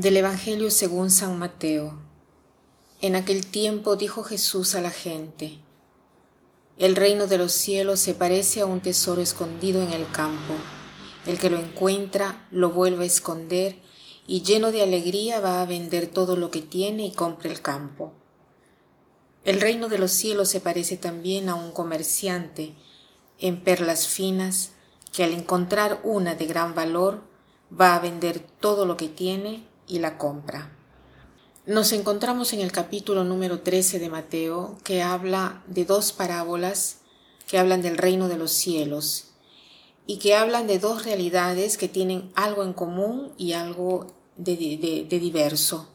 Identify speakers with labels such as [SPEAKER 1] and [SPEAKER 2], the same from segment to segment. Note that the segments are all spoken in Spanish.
[SPEAKER 1] Del Evangelio según San Mateo. En aquel tiempo dijo Jesús a la gente, El reino de los cielos se parece a un tesoro escondido en el campo. El que lo encuentra lo vuelve a esconder y lleno de alegría va a vender todo lo que tiene y compra el campo. El reino de los cielos se parece también a un comerciante en perlas finas que al encontrar una de gran valor va a vender todo lo que tiene y la compra. Nos encontramos en el capítulo número 13 de Mateo que habla de dos parábolas que hablan del reino de los cielos y que hablan de dos realidades que tienen algo en común y algo de, diverso.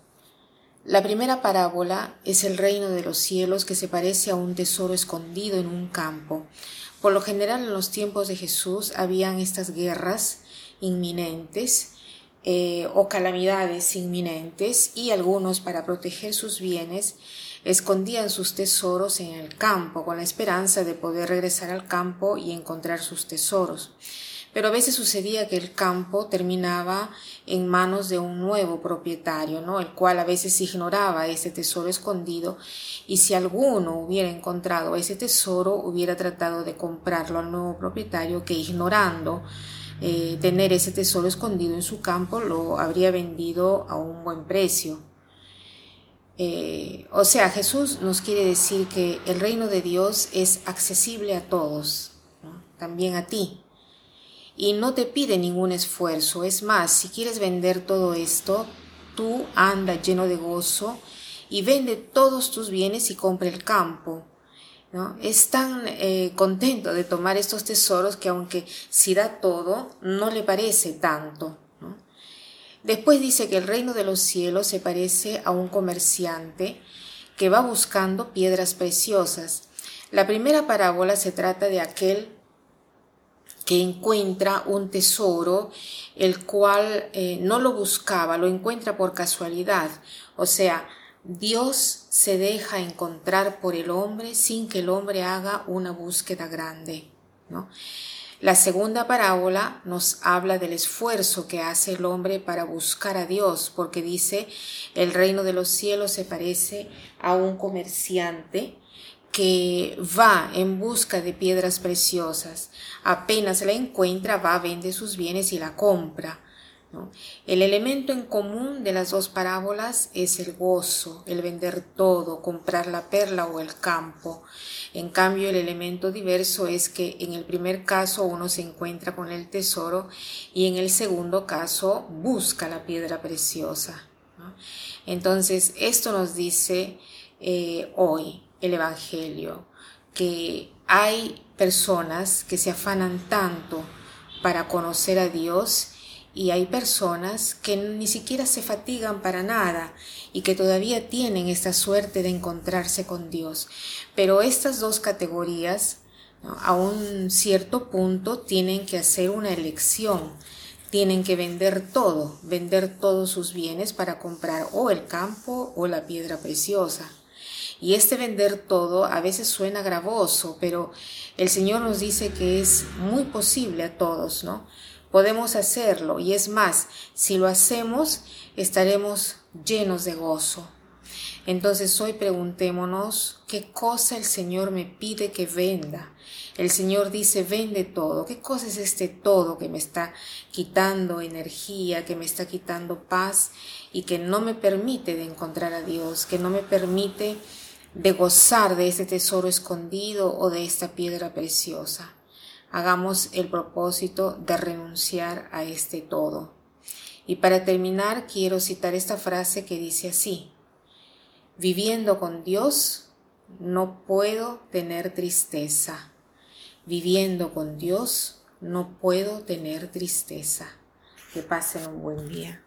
[SPEAKER 1] La primera parábola es el reino de los cielos que se parece a un tesoro escondido en un campo. Por lo general en los tiempos de Jesús habían estas guerras inminentes eh, o calamidades inminentes y algunos para proteger sus bienes escondían sus tesoros en el campo con la esperanza de poder regresar al campo y encontrar sus tesoros. Pero a veces sucedía que el campo terminaba en manos de un nuevo propietario, ¿no? el cual a veces ignoraba ese tesoro escondido y si alguno hubiera encontrado ese tesoro hubiera tratado de comprarlo al nuevo propietario que ignorando eh, tener ese tesoro escondido en su campo, lo habría vendido a un buen precio. Eh, o sea, Jesús nos quiere decir que el reino de Dios es accesible a todos, también a ti. Y no te pide ningún esfuerzo. Es más, si quieres vender todo esto, tú anda lleno de gozo y vende todos tus bienes y compra el campo es tan eh, contento de tomar estos tesoros que aunque si da todo, no le parece tanto. Después dice que el reino de los cielos se parece a un comerciante que va buscando piedras preciosas. La primera parábola se trata de aquel que encuentra un tesoro, el cual eh, no lo buscaba, lo encuentra por casualidad. O sea, Dios se deja encontrar por el hombre sin que el hombre haga una búsqueda grande. ¿no? La segunda parábola nos habla del esfuerzo que hace el hombre para buscar a Dios, porque dice, el reino de los cielos se parece a un comerciante que va en busca de piedras preciosas. Apenas la encuentra, va, vende sus bienes y la compra. El elemento en común de las dos parábolas es el gozo, el vender todo, comprar la perla o el campo. En cambio, el elemento diverso es que en el primer caso uno se encuentra con el tesoro y en el segundo caso busca la piedra preciosa. Entonces, esto nos dice eh, hoy el Evangelio, que hay personas que se afanan tanto para conocer a Dios y hay personas que ni siquiera se fatigan para nada y que todavía tienen esta suerte de encontrarse con Dios. Pero estas dos categorías a un cierto punto tienen que hacer una elección, tienen que vender todo, vender todos sus bienes para comprar o el campo o la piedra preciosa. Y este vender todo a veces suena gravoso, pero el Señor nos dice que es muy posible a todos, ¿no? Podemos hacerlo y es más, si lo hacemos, estaremos llenos de gozo. Entonces hoy preguntémonos qué cosa el Señor me pide que venda. El Señor dice, vende todo. ¿Qué cosa es este todo que me está quitando energía, que me está quitando paz y que no me permite de encontrar a Dios, que no me permite de gozar de este tesoro escondido o de esta piedra preciosa? Hagamos el propósito de renunciar a este todo. Y para terminar, quiero citar esta frase que dice así, viviendo con Dios no puedo tener tristeza. Viviendo con Dios no puedo tener tristeza. Que pasen un buen día.